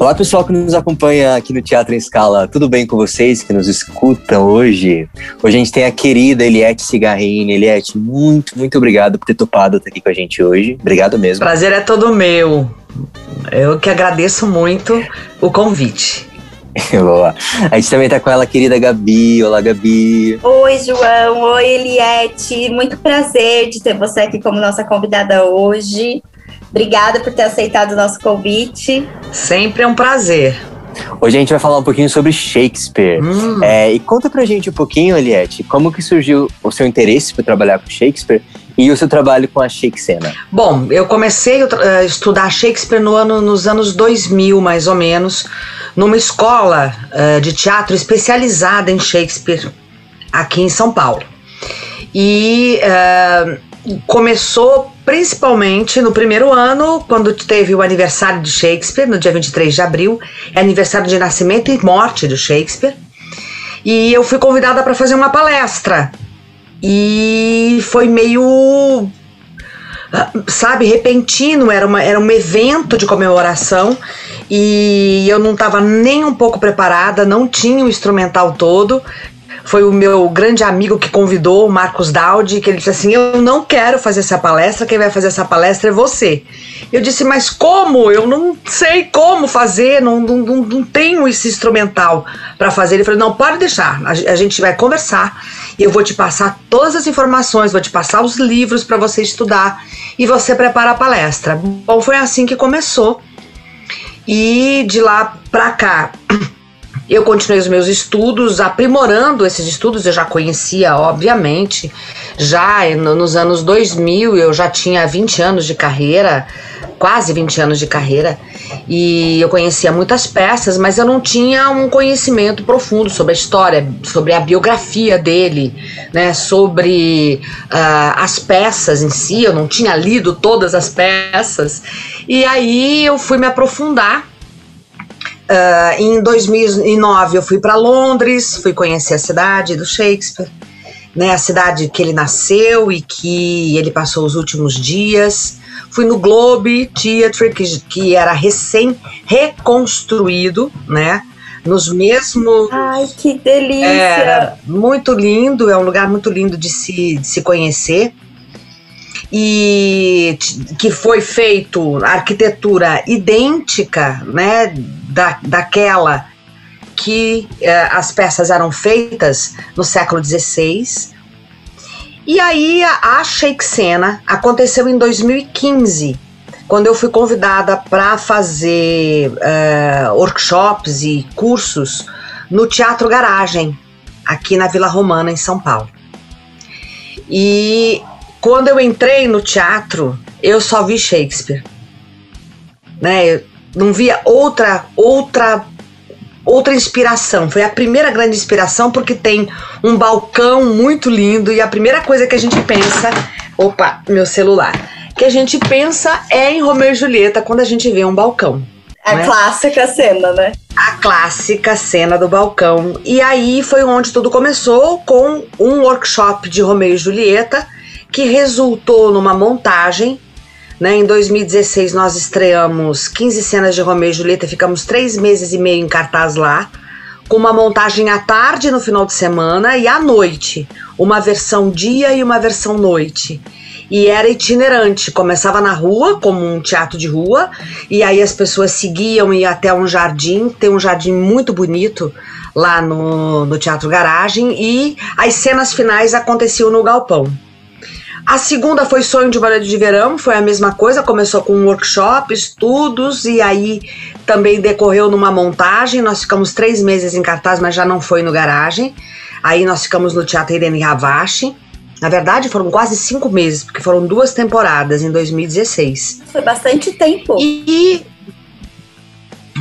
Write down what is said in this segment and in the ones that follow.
Olá, pessoal que nos acompanha aqui no Teatro em Escala. Tudo bem com vocês que nos escutam hoje? Hoje a gente tem a querida Eliette Cigarrini. Eliette, muito, muito obrigado por ter topado estar aqui com a gente hoje. Obrigado mesmo. Prazer é todo meu. Eu que agradeço muito o convite. Boa. A gente também tá com ela, querida Gabi. Olá, Gabi. Oi, João. Oi, Eliette. Muito prazer de ter você aqui como nossa convidada hoje. Obrigada por ter aceitado o nosso convite. Sempre é um prazer. Hoje a gente vai falar um pouquinho sobre Shakespeare. Hum. É, e conta pra gente um pouquinho, Eliette, como que surgiu o seu interesse por trabalhar com Shakespeare e o seu trabalho com a Shakespeare? Bom, eu comecei a estudar Shakespeare no ano, nos anos 2000, mais ou menos, numa escola uh, de teatro especializada em Shakespeare aqui em São Paulo. E uh, começou principalmente no primeiro ano, quando teve o aniversário de Shakespeare, no dia 23 de abril, é aniversário de nascimento e morte do Shakespeare. E eu fui convidada para fazer uma palestra. E foi meio sabe, repentino, era, uma, era um evento de comemoração e eu não estava nem um pouco preparada, não tinha o instrumental todo foi o meu grande amigo que convidou, o Marcos Daudi, que ele disse assim: Eu não quero fazer essa palestra, quem vai fazer essa palestra é você. Eu disse, mas como? Eu não sei como fazer, não, não, não, não tenho esse instrumental para fazer. Ele falou: Não, pode deixar, a, a gente vai conversar e eu vou te passar todas as informações, vou te passar os livros para você estudar e você prepara a palestra. Bom, foi assim que começou. E de lá para cá, eu continuei os meus estudos, aprimorando esses estudos, eu já conhecia, obviamente. Já nos anos 2000, eu já tinha 20 anos de carreira, quase 20 anos de carreira, e eu conhecia muitas peças, mas eu não tinha um conhecimento profundo sobre a história, sobre a biografia dele, né, sobre uh, as peças em si, eu não tinha lido todas as peças. E aí eu fui me aprofundar Uh, em 2009 eu fui para Londres, fui conhecer a cidade do Shakespeare, né, a cidade que ele nasceu e que ele passou os últimos dias. Fui no Globe Theatre, que, que era recém reconstruído, né? Nos mesmos. Ai, que delícia! É, muito lindo, é um lugar muito lindo de se, de se conhecer e que foi feito arquitetura idêntica, né, da, daquela que eh, as peças eram feitas no século XVI. E aí a, a Shakespeare aconteceu em 2015, quando eu fui convidada para fazer uh, workshops e cursos no Teatro Garagem, aqui na Vila Romana, em São Paulo. E quando eu entrei no teatro, eu só vi Shakespeare. Né? Eu não via outra outra outra inspiração. Foi a primeira grande inspiração porque tem um balcão muito lindo e a primeira coisa que a gente pensa, opa, meu celular, que a gente pensa é em Romeu e Julieta quando a gente vê um balcão. A né? clássica cena, né? A clássica cena do balcão. E aí foi onde tudo começou com um workshop de Romeu e Julieta que resultou numa montagem. Né? Em 2016 nós estreamos 15 cenas de Romeu e Julieta, ficamos três meses e meio em cartaz lá, com uma montagem à tarde no final de semana e à noite, uma versão dia e uma versão noite. E era itinerante, começava na rua, como um teatro de rua, e aí as pessoas seguiam e até um jardim, tem um jardim muito bonito lá no, no Teatro Garagem, e as cenas finais aconteciam no galpão. A segunda foi Sonho de Balé de Verão, foi a mesma coisa, começou com um workshop, estudos, e aí também decorreu numa montagem. Nós ficamos três meses em cartaz, mas já não foi no garagem. Aí nós ficamos no Teatro Irene Ravache. Na verdade, foram quase cinco meses, porque foram duas temporadas em 2016. Foi bastante tempo. E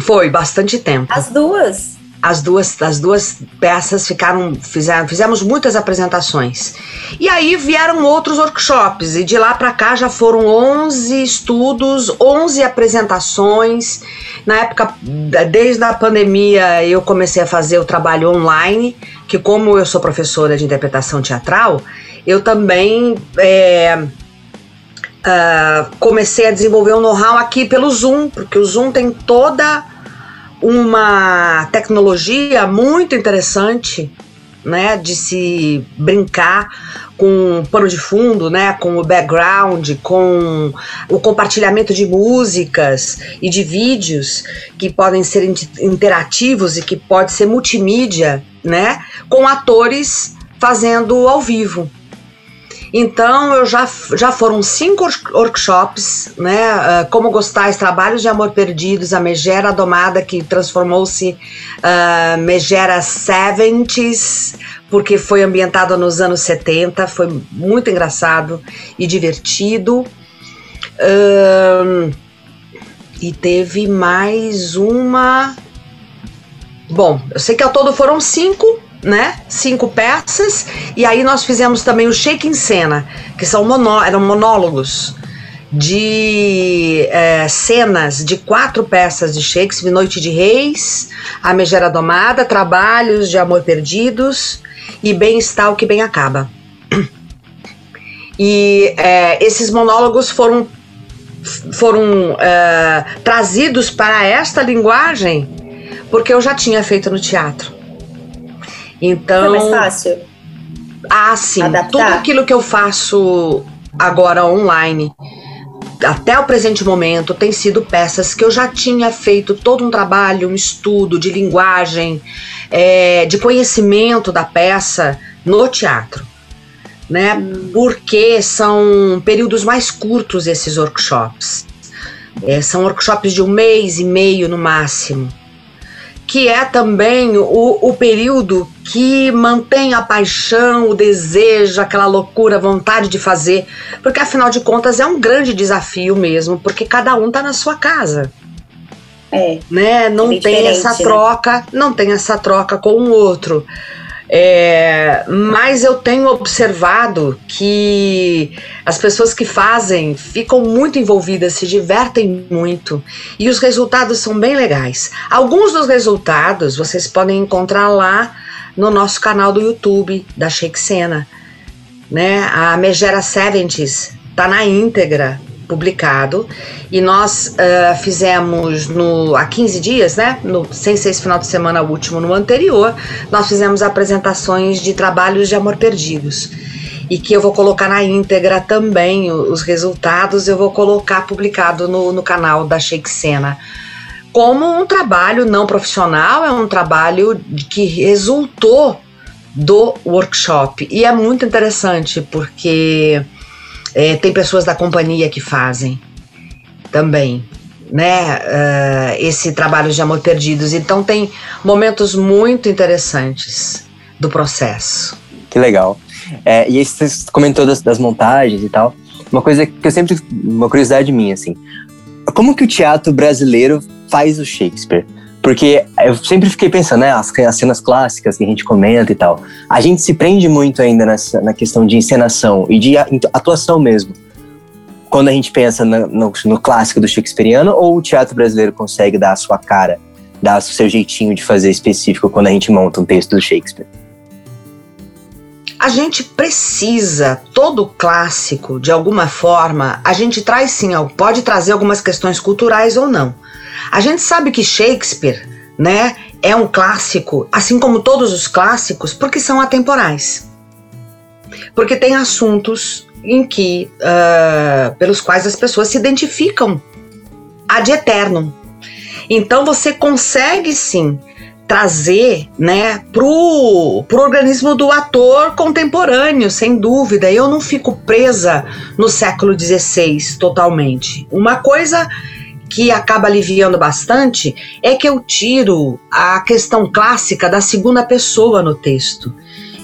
foi bastante tempo. As duas? As duas, as duas peças ficaram, fizeram, fizemos muitas apresentações. E aí vieram outros workshops, e de lá para cá já foram 11 estudos, 11 apresentações. Na época, desde a pandemia, eu comecei a fazer o trabalho online, que como eu sou professora de interpretação teatral, eu também é, uh, comecei a desenvolver um know-how aqui pelo Zoom, porque o Zoom tem toda uma tecnologia muito interessante, né, de se brincar com pano de fundo, né, com o background, com o compartilhamento de músicas e de vídeos que podem ser interativos e que pode ser multimídia, né, com atores fazendo ao vivo. Então, eu já, já foram cinco workshops, né? Uh, como gostais, trabalhos de amor perdidos, a Megera Domada, que transformou-se uh, Megera 70s, porque foi ambientada nos anos 70, foi muito engraçado e divertido. Uh, e teve mais uma. Bom, eu sei que ao todo foram cinco, né? Cinco peças. E aí nós fizemos também o Shake em Cena, que são monó eram monólogos de é, cenas de quatro peças de Shakespeare, Noite de Reis, A Megera Domada, Trabalhos de Amor Perdidos e Bem-Estar o que Bem Acaba. E é, esses monólogos foram, foram é, trazidos para esta linguagem porque eu já tinha feito no teatro. Então. Foi mais fácil. Ah, sim. Adaptar. Tudo aquilo que eu faço agora online, até o presente momento, tem sido peças que eu já tinha feito todo um trabalho, um estudo de linguagem, é, de conhecimento da peça no teatro. Né? Hum. Porque são períodos mais curtos esses workshops. É, são workshops de um mês e meio no máximo que é também o, o período que mantém a paixão, o desejo, aquela loucura, a vontade de fazer, porque afinal de contas é um grande desafio mesmo, porque cada um tá na sua casa. É. Né? Não é tem essa né? troca, não tem essa troca com o outro. É, mas eu tenho observado que as pessoas que fazem ficam muito envolvidas, se divertem muito e os resultados são bem legais. Alguns dos resultados vocês podem encontrar lá no nosso canal do YouTube da Shake Sena. Né? A Megera 70s tá na íntegra publicado e nós uh, fizemos no, há 15 dias, né? No, sem esse final de semana último, no anterior, nós fizemos apresentações de trabalhos de amor perdidos. E que eu vou colocar na íntegra também os resultados, eu vou colocar publicado no, no canal da Shake Sena. Como um trabalho não profissional, é um trabalho que resultou do workshop. E é muito interessante porque é, tem pessoas da companhia que fazem também, né? Uh, esse trabalho de amor perdidos. Então tem momentos muito interessantes do processo. Que legal. É, e aí você comentou das, das montagens e tal. Uma coisa que eu sempre. Uma curiosidade minha, assim. Como que o teatro brasileiro faz o Shakespeare? Porque eu sempre fiquei pensando, né, as, as, cenas clássicas que a gente comenta e tal. A gente se prende muito ainda nessa, na questão de encenação e de atuação mesmo. Quando a gente pensa no, no, no clássico do Shakespeareano, ou o teatro brasileiro consegue dar a sua cara, dar o seu jeitinho de fazer específico quando a gente monta um texto do Shakespeare? A gente precisa, todo clássico, de alguma forma, a gente traz sim, pode trazer algumas questões culturais ou não a gente sabe que Shakespeare, né, é um clássico, assim como todos os clássicos, porque são atemporais. Porque tem assuntos em que, uh, pelos quais as pessoas se identificam ad eterno. Então você consegue sim trazer, né, pro, pro organismo do ator contemporâneo, sem dúvida. Eu não fico presa no século XVI totalmente. Uma coisa que acaba aliviando bastante é que eu tiro a questão clássica da segunda pessoa no texto.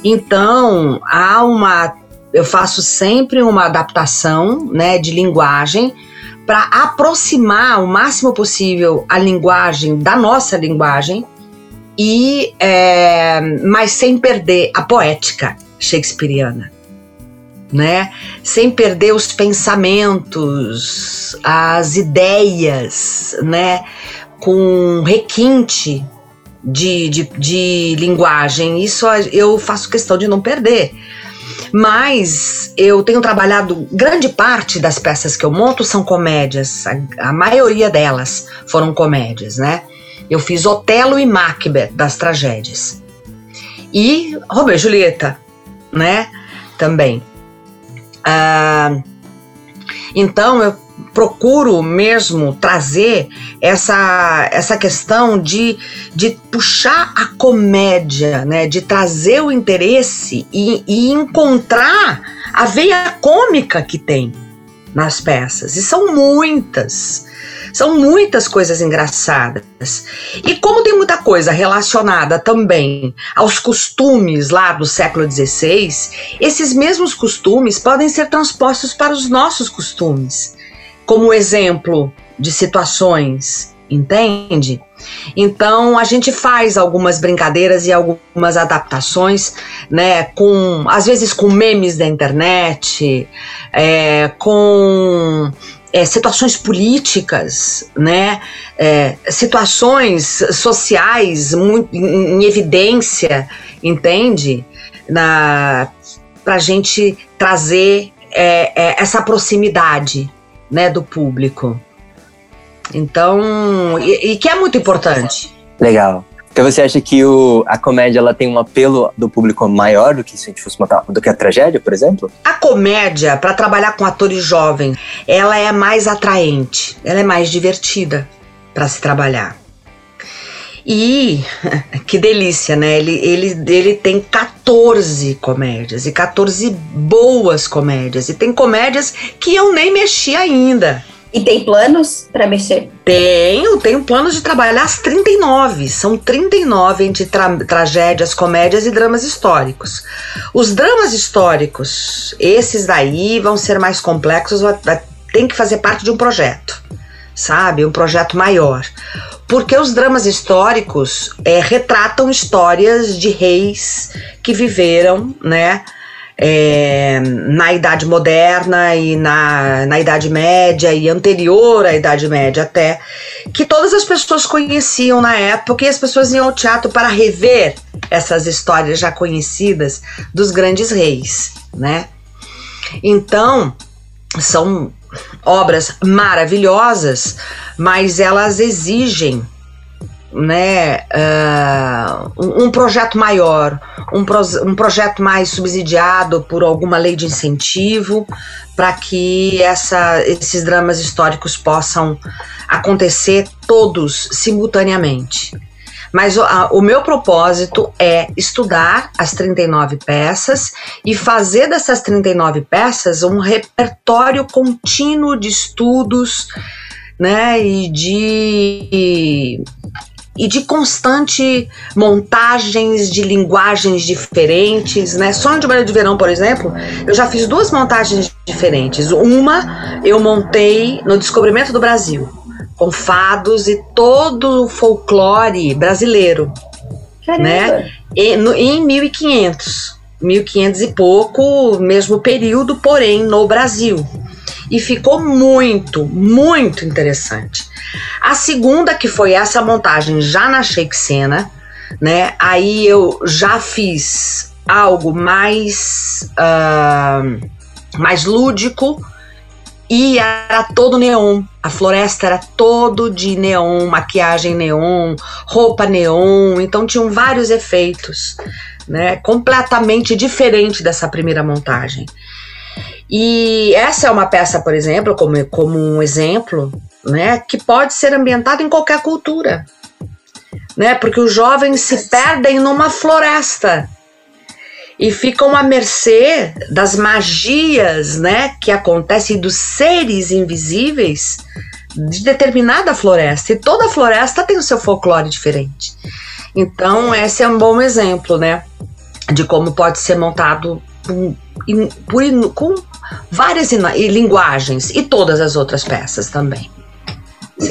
Então, há uma eu faço sempre uma adaptação, né, de linguagem para aproximar o máximo possível a linguagem da nossa linguagem e é, mas sem perder a poética shakespeariana né? Sem perder os pensamentos, as ideias, né? Com requinte de, de, de linguagem. Isso eu faço questão de não perder. Mas eu tenho trabalhado, grande parte das peças que eu monto são comédias, a, a maioria delas foram comédias, né? Eu fiz Otelo e Macbeth das tragédias. E Romeu e Julieta, né? Também. Ah, então eu procuro mesmo trazer essa, essa questão de, de puxar a comédia, né? De trazer o interesse e, e encontrar a veia cômica que tem nas peças. E são muitas. São muitas coisas engraçadas. E como tem muita coisa relacionada também aos costumes lá do século XVI, esses mesmos costumes podem ser transpostos para os nossos costumes, como exemplo de situações, entende? Então a gente faz algumas brincadeiras e algumas adaptações, né? Com às vezes com memes da internet, é, com é, situações políticas, né, é, situações sociais muito em, em evidência, entende? Para a gente trazer é, é, essa proximidade, né, do público. Então, e, e que é muito importante. Legal. Então você acha que o, a comédia ela tem um apelo do público maior do que se a gente fosse do que a tragédia, por exemplo? A comédia, para trabalhar com atores jovens, ela é mais atraente, ela é mais divertida para se trabalhar. E que delícia, né? Ele, ele, ele tem 14 comédias e 14 boas comédias. E tem comédias que eu nem mexi ainda. E tem planos para mexer? Tenho, tenho planos de trabalhar as 39. São 39 entre tra tragédias, comédias e dramas históricos. Os dramas históricos, esses daí vão ser mais complexos, tem que fazer parte de um projeto, sabe? Um projeto maior. Porque os dramas históricos é, retratam histórias de reis que viveram, né? É, na Idade Moderna e na, na Idade Média e anterior à Idade Média até, que todas as pessoas conheciam na época e as pessoas iam ao teatro para rever essas histórias já conhecidas dos grandes reis, né? Então, são obras maravilhosas, mas elas exigem né, uh, um, projeto maior, um, pro, um projeto mais subsidiado por alguma lei de incentivo para que essa, esses dramas históricos possam acontecer todos simultaneamente. Mas o, a, o meu propósito é estudar as 39 peças e fazer dessas 39 peças um repertório contínuo de estudos né, e de e de constante montagens de linguagens diferentes, né? Sonho de Balé de Verão, por exemplo, eu já fiz duas montagens diferentes. Uma eu montei no Descobrimento do Brasil, com fados e todo o folclore brasileiro, Caramba. né? E, no, em 1500, 1500 e pouco, mesmo período, porém no Brasil e ficou muito, muito interessante. A segunda, que foi essa montagem já na Shakespeare, né? Aí eu já fiz algo mais, uh, mais lúdico e era todo neon. A floresta era todo de neon, maquiagem neon, roupa neon, então tinham vários efeitos, né? Completamente diferente dessa primeira montagem. E essa é uma peça, por exemplo, como, como um exemplo, né, que pode ser ambientada em qualquer cultura. Né, porque os jovens se perdem numa floresta e ficam à mercê das magias, né, que acontecem dos seres invisíveis de determinada floresta. E toda floresta tem o seu folclore diferente. Então, esse é um bom exemplo, né, de como pode ser montado com várias linguagens e todas as outras peças também.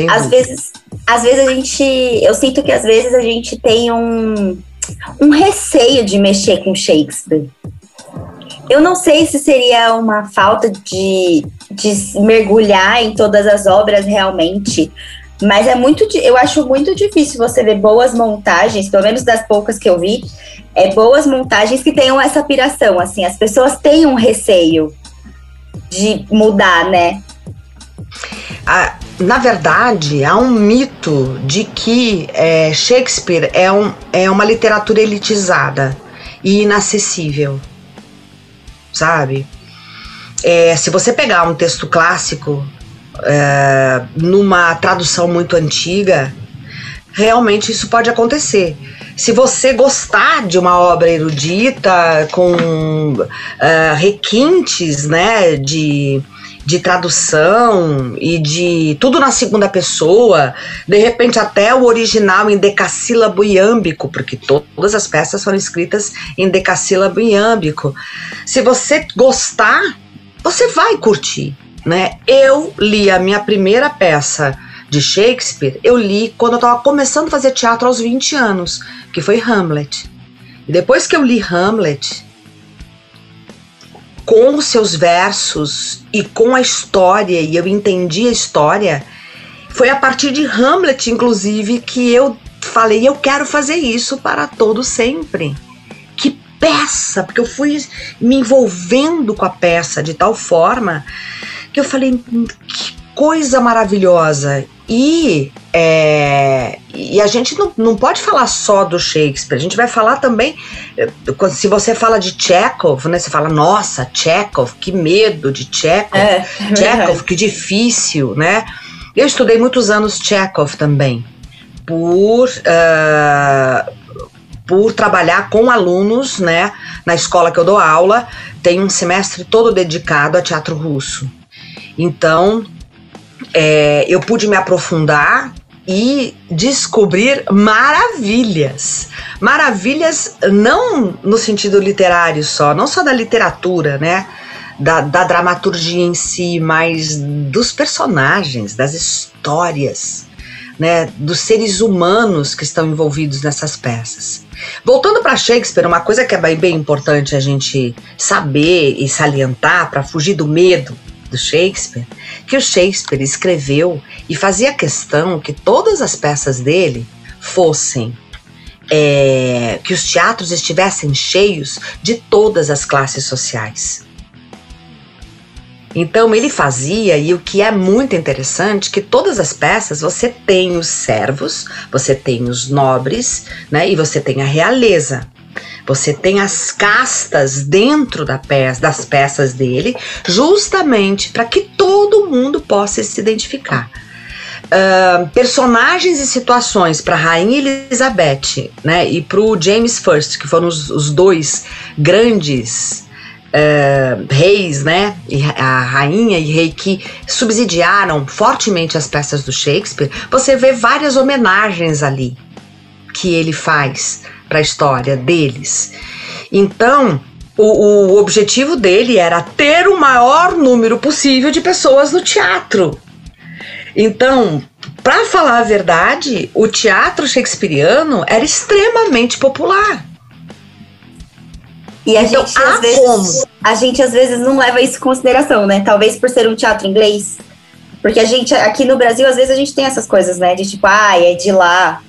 às vezes, às vezes a gente, eu sinto que às vezes a gente tem um, um receio de mexer com Shakespeare. Eu não sei se seria uma falta de, de mergulhar em todas as obras realmente, mas é muito, eu acho muito difícil você ver boas montagens, pelo menos das poucas que eu vi, é boas montagens que tenham essa piração, assim, as pessoas têm um receio de mudar, né? Na verdade, há um mito de que é, Shakespeare é, um, é uma literatura elitizada e inacessível, sabe? É, se você pegar um texto clássico é, numa tradução muito antiga, realmente isso pode acontecer. Se você gostar de uma obra erudita com uh, requintes, né, de de tradução e de tudo na segunda pessoa, de repente até o original em decassílabo iâmbico, porque todas as peças foram escritas em decassílabo iâmbico. Se você gostar, você vai curtir, né? Eu li a minha primeira peça de Shakespeare, eu li quando eu estava começando a fazer teatro aos 20 anos, que foi Hamlet. E depois que eu li Hamlet, com os seus versos e com a história, e eu entendi a história, foi a partir de Hamlet, inclusive, que eu falei: eu quero fazer isso para todo sempre. Que peça! Porque eu fui me envolvendo com a peça de tal forma que eu falei: hum, que coisa maravilhosa. E, é, e a gente não, não pode falar só do Shakespeare, a gente vai falar também. Eh, se você fala de Chekhov, né? Você fala, nossa, Chekhov, que medo de Chekhov, é, é Chekhov, que difícil, né? Eu estudei muitos anos Chekhov também, por. Uh, por trabalhar com alunos, né, na escola que eu dou aula, tem um semestre todo dedicado a teatro russo. Então, é, eu pude me aprofundar e descobrir maravilhas. Maravilhas não no sentido literário só, não só da literatura, né? Da, da dramaturgia em si, mas dos personagens, das histórias, né? Dos seres humanos que estão envolvidos nessas peças. Voltando para Shakespeare, uma coisa que é bem, bem importante a gente saber e salientar para fugir do medo do Shakespeare, que o Shakespeare escreveu e fazia questão que todas as peças dele fossem é, que os teatros estivessem cheios de todas as classes sociais. Então ele fazia, e o que é muito interessante, que todas as peças você tem os servos, você tem os nobres, né, e você tem a realeza. Você tem as castas dentro da peça, das peças dele, justamente para que todo mundo possa se identificar. Uh, personagens e situações para Rainha Elizabeth né, e para o James First, que foram os, os dois grandes uh, reis, né, a rainha e rei que subsidiaram fortemente as peças do Shakespeare, você vê várias homenagens ali que ele faz para a história deles. Então, o, o objetivo dele era ter o maior número possível de pessoas no teatro. Então, para falar a verdade, o teatro shakespeariano era extremamente popular. E a então, gente, às vezes, como? a gente às vezes não leva isso em consideração, né? Talvez por ser um teatro inglês. Porque a gente, aqui no Brasil, às vezes a gente tem essas coisas, né? De tipo, ah, é de lá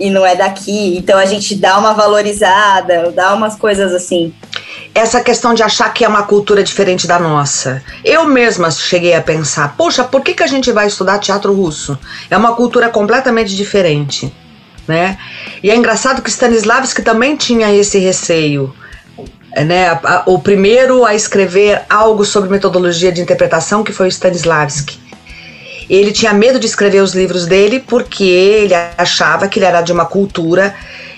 e não é daqui. Então a gente dá uma valorizada, dá umas coisas assim. Essa questão de achar que é uma cultura diferente da nossa. Eu mesma cheguei a pensar, poxa, por que, que a gente vai estudar teatro russo? É uma cultura completamente diferente. Né? E é engraçado que Stanislavski também tinha esse receio. Né? O primeiro a escrever algo sobre metodologia de interpretação que foi Stanislavski. Ele tinha medo de escrever os livros dele porque ele achava que ele era de uma cultura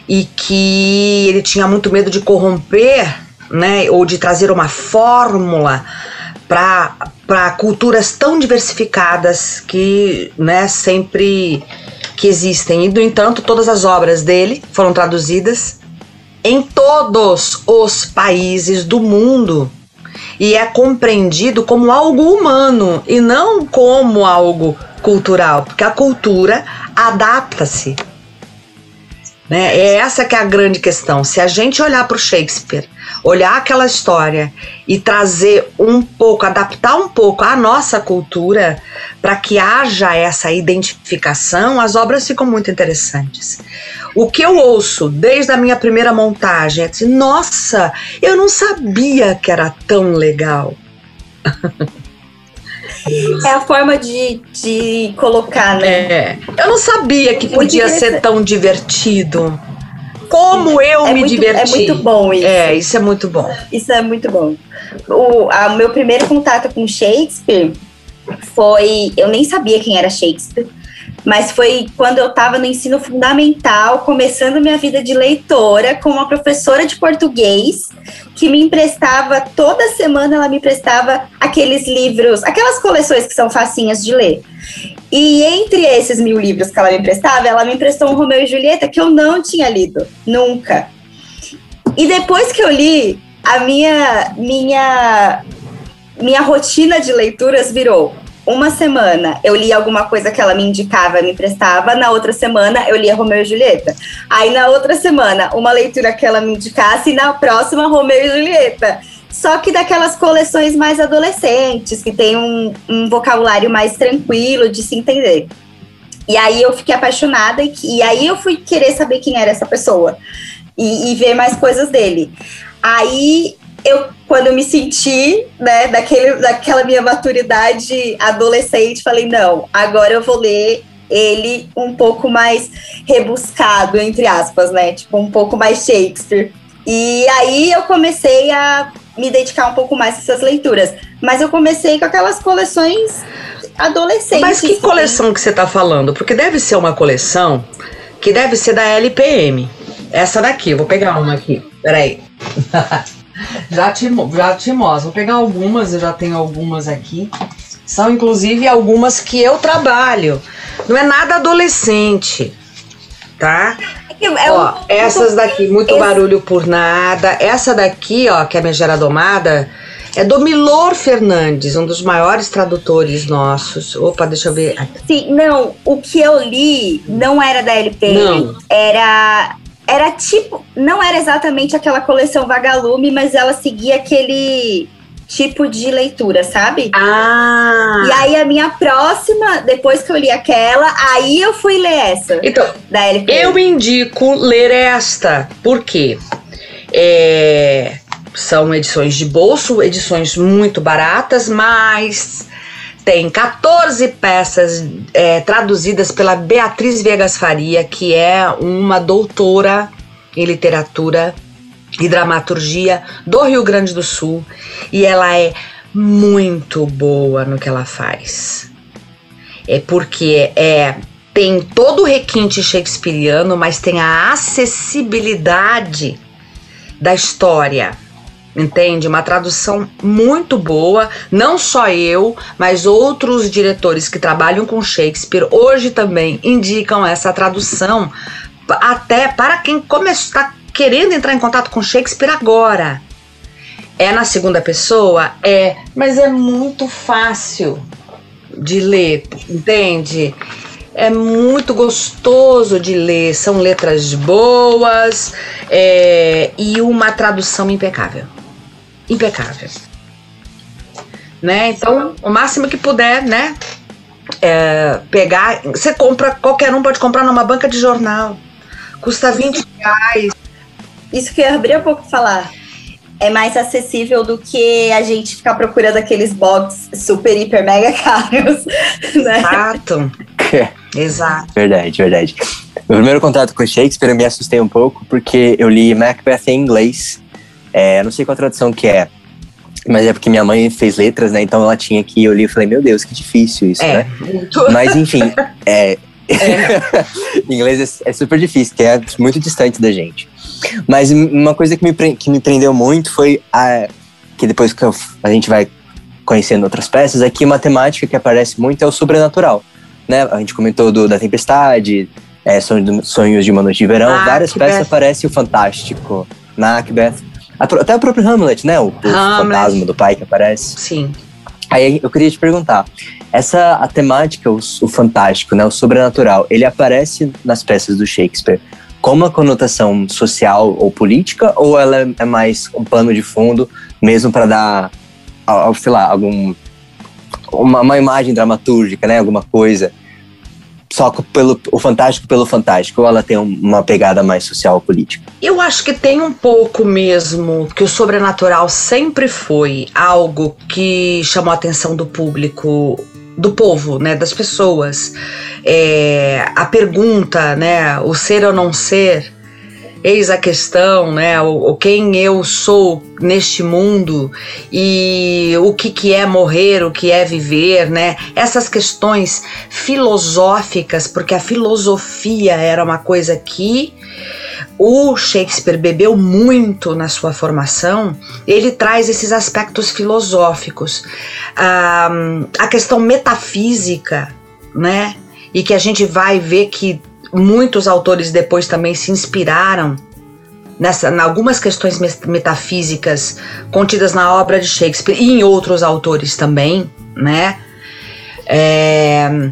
e que ele tinha muito medo de corromper, né, ou de trazer uma fórmula para culturas tão diversificadas que, né, sempre que existem. E no entanto, todas as obras dele foram traduzidas em todos os países do mundo e é compreendido como algo humano e não como algo cultural, porque a cultura adapta-se. Né? É essa que é a grande questão. Se a gente olhar para o Shakespeare, olhar aquela história e trazer um pouco, adaptar um pouco a nossa cultura para que haja essa identificação, as obras ficam muito interessantes. O que eu ouço desde a minha primeira montagem é assim, nossa, eu não sabia que era tão legal. é a forma de, de colocar, né? É. Eu não sabia que podia ser tão divertido. Como eu é me muito, diverti. É muito bom isso. É, isso é muito bom. Isso é muito bom. O a, meu primeiro contato com Shakespeare foi. Eu nem sabia quem era Shakespeare mas foi quando eu estava no ensino fundamental, começando minha vida de leitora, com uma professora de português que me emprestava, toda semana ela me emprestava aqueles livros, aquelas coleções que são facinhas de ler. E entre esses mil livros que ela me emprestava, ela me emprestou um Romeu e Julieta que eu não tinha lido, nunca. E depois que eu li, a minha, minha, minha rotina de leituras virou uma semana eu lia alguma coisa que ela me indicava, me emprestava, na outra semana eu lia Romeu e Julieta. Aí na outra semana, uma leitura que ela me indicasse, e na próxima, Romeu e Julieta. Só que daquelas coleções mais adolescentes, que tem um, um vocabulário mais tranquilo de se entender. E aí eu fiquei apaixonada e, e aí eu fui querer saber quem era essa pessoa e, e ver mais coisas dele. Aí eu, quando eu me senti, né, daquele, daquela minha maturidade adolescente, falei, não, agora eu vou ler ele um pouco mais rebuscado, entre aspas, né? Tipo, um pouco mais Shakespeare. E aí eu comecei a me dedicar um pouco mais a essas leituras. Mas eu comecei com aquelas coleções adolescentes. Mas que coleção que você está falando? Porque deve ser uma coleção que deve ser da LPM. Essa daqui, eu vou pegar uma aqui. Peraí. já, te, já te mostro. Vou pegar algumas, eu já tenho algumas aqui. São inclusive algumas que eu trabalho. Não é nada adolescente, tá? É, ó, um, essas daqui, muito esse... barulho por nada. Essa daqui, ó, que é a Megera Domada, é do Milor Fernandes, um dos maiores tradutores nossos. Opa, deixa eu ver. Sim, não, o que eu li não era da LP, não. era era tipo, não era exatamente aquela coleção Vagalume, mas ela seguia aquele tipo de leitura, sabe? Ah! E aí a minha próxima, depois que eu li aquela, aí eu fui ler essa. Então, da LP. eu indico ler esta. Por quê? É, são edições de bolso, edições muito baratas, mas tem 14 peças é, traduzidas pela Beatriz Viegas Faria, que é uma doutora em literatura e dramaturgia do Rio Grande do Sul, e ela é muito boa no que ela faz. É porque é tem todo o requinte shakespeariano, mas tem a acessibilidade da história entende? Uma tradução muito boa, não só eu, mas outros diretores que trabalham com Shakespeare hoje também indicam essa tradução até para quem está querendo entrar em contato com Shakespeare agora. É na segunda pessoa? É, mas é muito fácil de ler, entende? É muito gostoso de ler, são letras boas é, e uma tradução impecável impecável. Né? Então, o máximo que puder, né? É, pegar. Você compra, qualquer um pode comprar numa banca de jornal. Custa 20 reais. Isso que eu ia abrir um pouco falar. É mais acessível do que a gente ficar procurando aqueles box super, hiper, mega caros. Né? Exato. Exato. Verdade, verdade. Meu primeiro contato com Shakespeare eu me assustei um pouco porque eu li Macbeth em inglês é, não sei qual tradução que é, mas é porque minha mãe fez letras, né? Então ela tinha que eu li e falei, meu Deus, que difícil isso, é, né? Muito. Mas enfim, é, é. inglês é, é, super difícil, que é muito distante da gente. Mas uma coisa que me, que me prendeu muito foi a, que depois que eu, a gente vai conhecendo outras peças, é que uma temática que aparece muito é o sobrenatural. Né? A gente comentou do, da tempestade, é, sonhos de uma noite de verão, ah, várias peças aparece o fantástico. Na Macbeth até o próprio Hamlet, né? O, o fantasma do pai que aparece. Sim. Aí eu queria te perguntar, essa a temática, o, o fantástico, né, o sobrenatural, ele aparece nas peças do Shakespeare com uma conotação social ou política, ou ela é mais um pano de fundo, mesmo para dar, sei lá, algum uma, uma, imagem dramatúrgica, né, alguma coisa só pelo o fantástico pelo fantástico ou ela tem uma pegada mais social política? Eu acho que tem um pouco mesmo, que o sobrenatural sempre foi algo que chamou a atenção do público do povo, né, das pessoas. É, a pergunta, né, o ser ou não ser, eis a questão, né, o, quem eu sou neste mundo e o que, que é morrer, o que é viver, né, essas questões filosóficas, porque a filosofia era uma coisa que o Shakespeare bebeu muito na sua formação, ele traz esses aspectos filosóficos. Ah, a questão metafísica, né? E que a gente vai ver que muitos autores depois também se inspiraram nessa, em algumas questões metafísicas contidas na obra de Shakespeare e em outros autores também, né? É,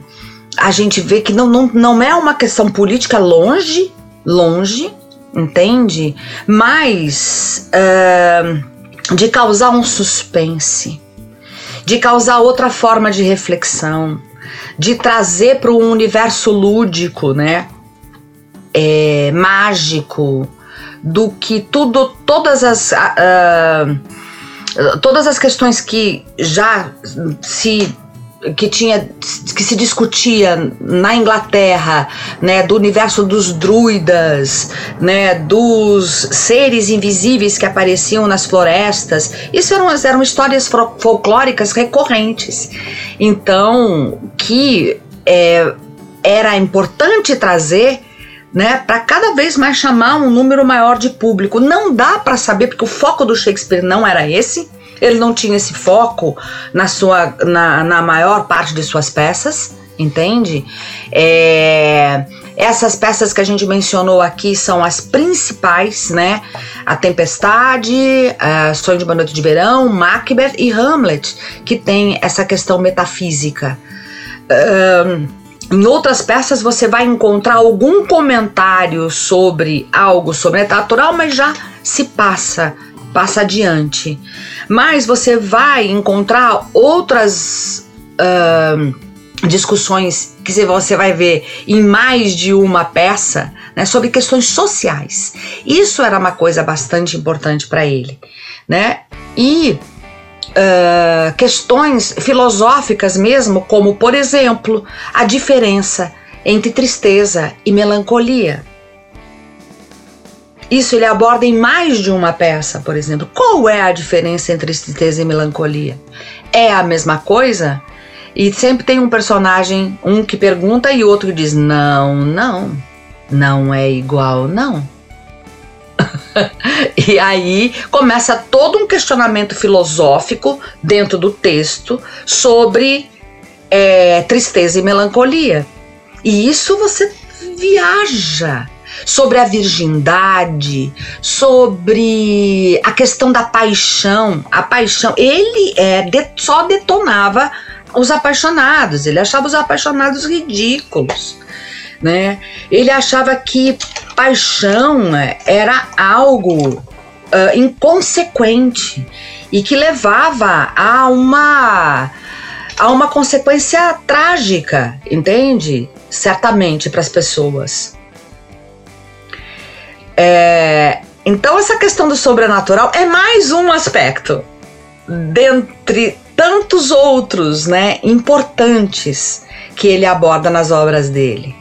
a gente vê que não, não, não é uma questão política longe, longe, entende? Mas de causar um suspense, de causar outra forma de reflexão, de trazer para um universo lúdico, né? É, mágico, do que tudo, todas as. Uh, todas as questões que já se que tinha que se discutia na Inglaterra, né, do universo dos druidas, né, dos seres invisíveis que apareciam nas florestas. Isso eram, eram histórias folclóricas recorrentes. Então, que é, era importante trazer né, para cada vez mais chamar um número maior de público. Não dá para saber porque o foco do Shakespeare não era esse ele não tinha esse foco na sua na, na maior parte de suas peças, entende? É, essas peças que a gente mencionou aqui são as principais, né? A Tempestade, a Sonho de uma Noite de Verão, Macbeth e Hamlet, que tem essa questão metafísica. Um, em outras peças você vai encontrar algum comentário sobre algo sobrenatural, mas já se passa passa adiante. Mas você vai encontrar outras uh, discussões que você vai ver em mais de uma peça né, sobre questões sociais. Isso era uma coisa bastante importante para ele, né? E uh, questões filosóficas mesmo, como por exemplo a diferença entre tristeza e melancolia. Isso ele aborda em mais de uma peça, por exemplo. Qual é a diferença entre tristeza e melancolia? É a mesma coisa? E sempre tem um personagem, um que pergunta e outro diz: não, não, não é igual, não. e aí começa todo um questionamento filosófico dentro do texto sobre é, tristeza e melancolia. E isso você viaja sobre a virgindade, sobre a questão da paixão. A paixão, ele é, de, só detonava os apaixonados, ele achava os apaixonados ridículos. Né? Ele achava que paixão era algo uh, inconsequente e que levava a uma a uma consequência trágica, entende? Certamente para as pessoas. É, então, essa questão do sobrenatural é mais um aspecto dentre tantos outros, né, importantes que ele aborda nas obras dele.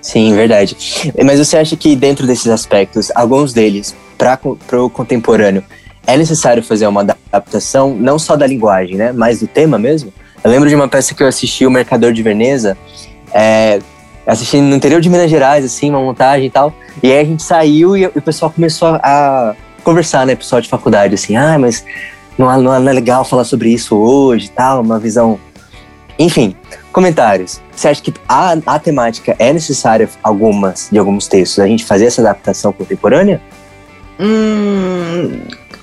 Sim, verdade. Mas você acha que dentro desses aspectos, alguns deles, para o contemporâneo, é necessário fazer uma adaptação não só da linguagem, né, mas do tema mesmo? Eu lembro de uma peça que eu assisti, O Mercador de Veneza, é, assistindo no interior de Minas Gerais, assim, uma montagem e tal. E aí a gente saiu e, o pessoal começou a conversar, né, pessoal de faculdade, assim, ah, mas não, não é legal falar sobre isso hoje e tal, uma visão. Enfim, comentários. Você acha que a, a temática é necessária, algumas, de alguns textos, a gente fazer essa adaptação contemporânea? Hum,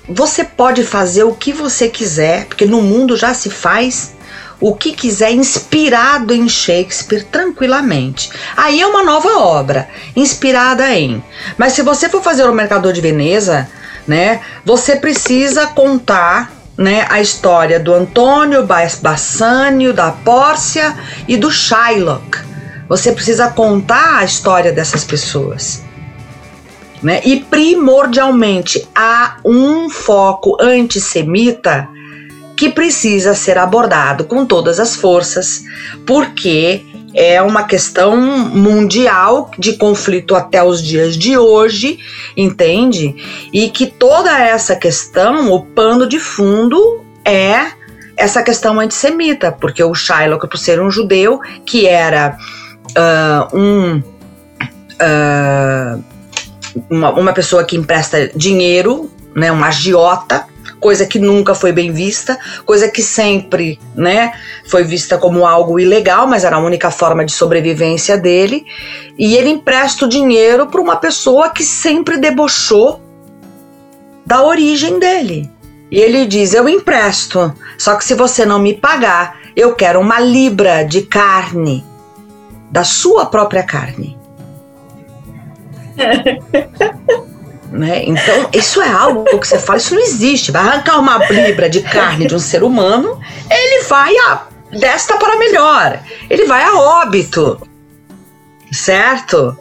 você pode fazer o que você quiser, porque no mundo já se faz o que quiser inspirado em Shakespeare tranquilamente. Aí é uma nova obra, inspirada em. Mas se você for fazer o Mercador de Veneza, né, você precisa contar né, a história do Antônio Bassânio, da Pórcia e do Shylock, Você precisa contar a história dessas pessoas. Né? E primordialmente há um foco antissemita que precisa ser abordado com todas as forças, porque é uma questão mundial de conflito até os dias de hoje, entende? E que toda essa questão, o pano de fundo é essa questão antissemita, porque o Shylock, por ser um judeu que era uh, um. Uh, uma, uma pessoa que empresta dinheiro, né, um agiota, coisa que nunca foi bem vista, coisa que sempre, né, foi vista como algo ilegal, mas era a única forma de sobrevivência dele. E ele empresta o dinheiro para uma pessoa que sempre debochou da origem dele. E ele diz: Eu empresto, só que se você não me pagar, eu quero uma libra de carne, da sua própria carne. Né? Então, isso é algo que você fala, isso não existe. Vai arrancar uma libra de carne de um ser humano, ele vai a desta para melhor. Ele vai a óbito. Certo?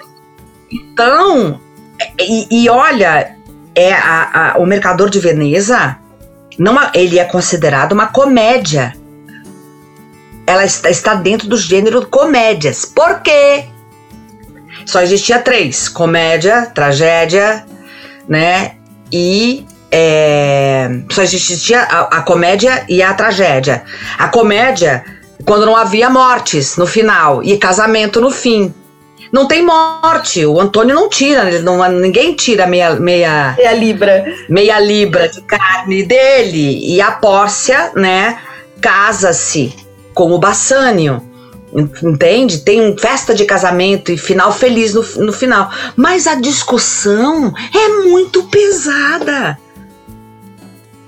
Então, e, e olha, é a, a, o Mercador de Veneza, não, ele é considerado uma comédia. Ela está, está dentro do gênero comédias. Por quê? Só existia três: comédia, tragédia né? E é, só existia a, a comédia e a tragédia. A comédia, quando não havia mortes no final e casamento no fim. Não tem morte, o Antônio não tira, não, ninguém tira meia, meia, meia libra. Meia libra de carne dele. E a Pórcia, né, casa-se com o Bassânio. Entende? Tem festa de casamento e final feliz no, no final. Mas a discussão é muito pesada.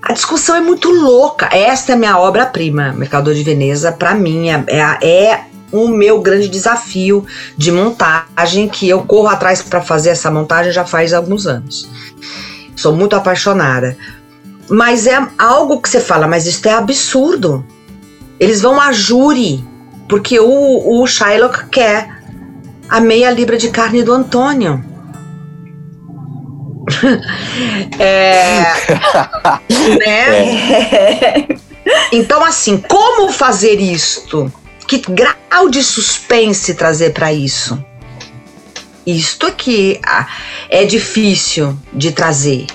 A discussão é muito louca. Esta é minha obra-prima, Mercador de Veneza. Para mim, é, é, é o meu grande desafio de montagem que eu corro atrás para fazer essa montagem já faz alguns anos. Sou muito apaixonada. Mas é algo que você fala, mas isso é absurdo. Eles vão a júri porque o, o Shylock quer a meia libra de carne do Antônio. é, né? É. Então, assim, como fazer isto? Que grau de suspense trazer para isso? Isto aqui é difícil de trazer.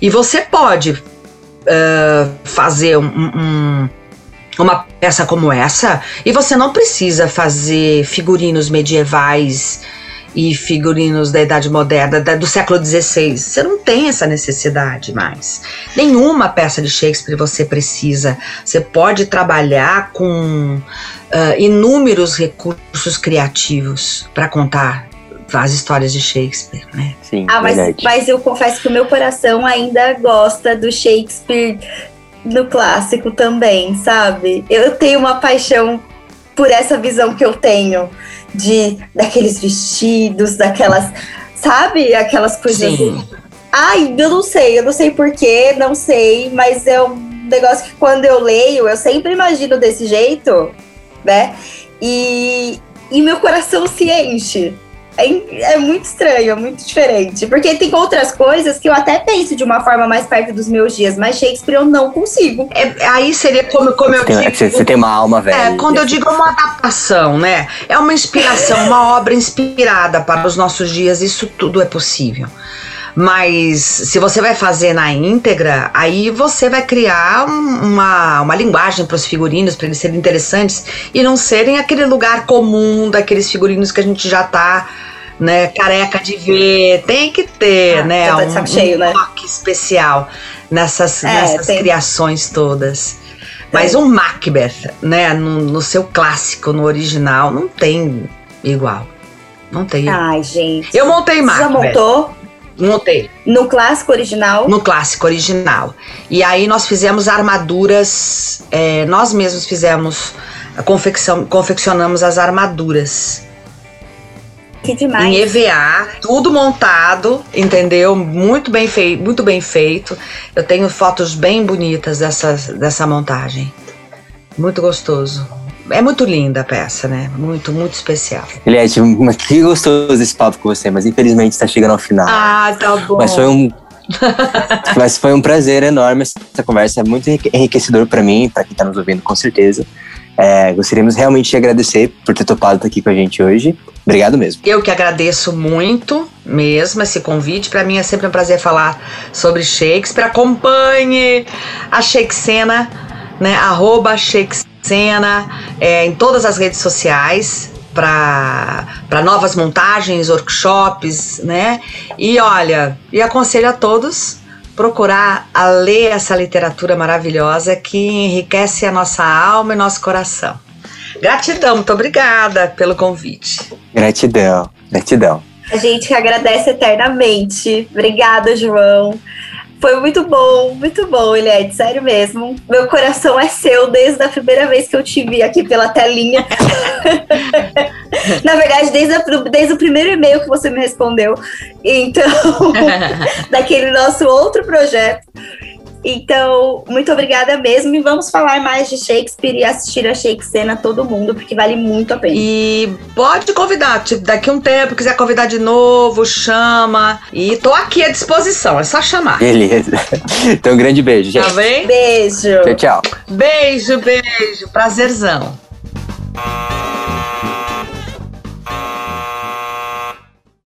E você pode uh, fazer um, um uma peça como essa e você não precisa fazer figurinos medievais e figurinos da Idade Moderna, da, do século XVI. Você não tem essa necessidade mais. Nenhuma peça de Shakespeare você precisa. Você pode trabalhar com uh, inúmeros recursos criativos para contar as histórias de Shakespeare, né? Sim, ah, mas, mas eu confesso que o meu coração ainda gosta do Shakespeare no clássico também, sabe? Eu tenho uma paixão por essa visão que eu tenho de daqueles vestidos, daquelas, sabe? Aquelas coisas. Sim. Ai, eu não sei, eu não sei porquê, não sei, mas é um negócio que quando eu leio, eu sempre imagino desse jeito, né? E, e meu coração se enche. É, é, muito estranho, é muito diferente. Porque tem outras coisas que eu até penso de uma forma mais perto dos meus dias, mas Shakespeare eu não consigo. É, aí seria como, como eu digo. Você, você tem uma alma velha. É, quando eu digo uma adaptação, né? É uma inspiração, uma obra inspirada para os nossos dias, isso tudo é possível. Mas se você vai fazer na íntegra, aí você vai criar uma, uma linguagem para os figurinos, para eles serem interessantes e não serem aquele lugar comum daqueles figurinos que a gente já está né, careca de ver. Tem que ter, ah, né, tá um, cheio, um né? toque especial nessas, é, nessas criações todas. Mas um Macbeth, né, no, no, seu clássico, no original, não tem igual. Não tem. Ai, gente. Eu montei Macbeth. Já montou? Montei. No clássico original? No clássico original. E aí nós fizemos armaduras, é, nós mesmos fizemos, a confecção, confeccionamos as armaduras. Que demais. Em EVA, tudo montado, entendeu? Muito bem feito, muito bem feito. Eu tenho fotos bem bonitas dessa, dessa montagem. Muito gostoso. É muito linda a peça, né? Muito, muito especial. Eliette, que gostoso esse papo com você, mas infelizmente está chegando ao final. Ah, tá bom. Mas foi um Mas foi um prazer enorme essa conversa, é muito enriquecedor para mim, para quem está nos ouvindo, com certeza. É, gostaríamos realmente de agradecer por ter topado estar aqui com a gente hoje. Obrigado mesmo. Eu que agradeço muito mesmo esse convite. Para mim é sempre um prazer falar sobre Shakespeare. Acompanhe a Shakescena, né? Arroba Shakescena é, em todas as redes sociais para novas montagens, workshops, né? E olha, e aconselho a todos procurar a ler essa literatura maravilhosa que enriquece a nossa alma e nosso coração. Gratidão, muito obrigada pelo convite. Gratidão, gratidão. A gente que agradece eternamente. Obrigada, João. Foi muito bom, muito bom, Eliette, sério mesmo. Meu coração é seu desde a primeira vez que eu te vi aqui pela telinha. Na verdade, desde, a, desde o primeiro e-mail que você me respondeu. Então, daquele nosso outro projeto. Então, muito obrigada mesmo. E vamos falar mais de Shakespeare e assistir a Shakespeare todo mundo, porque vale muito a pena. E pode convidar, tipo, daqui um tempo, quiser convidar de novo, chama. E tô aqui à disposição, é só chamar. Beleza. Então, um grande beijo, gente. Tá bem? Beijo. Tchau, tchau. Beijo, beijo. Prazerzão.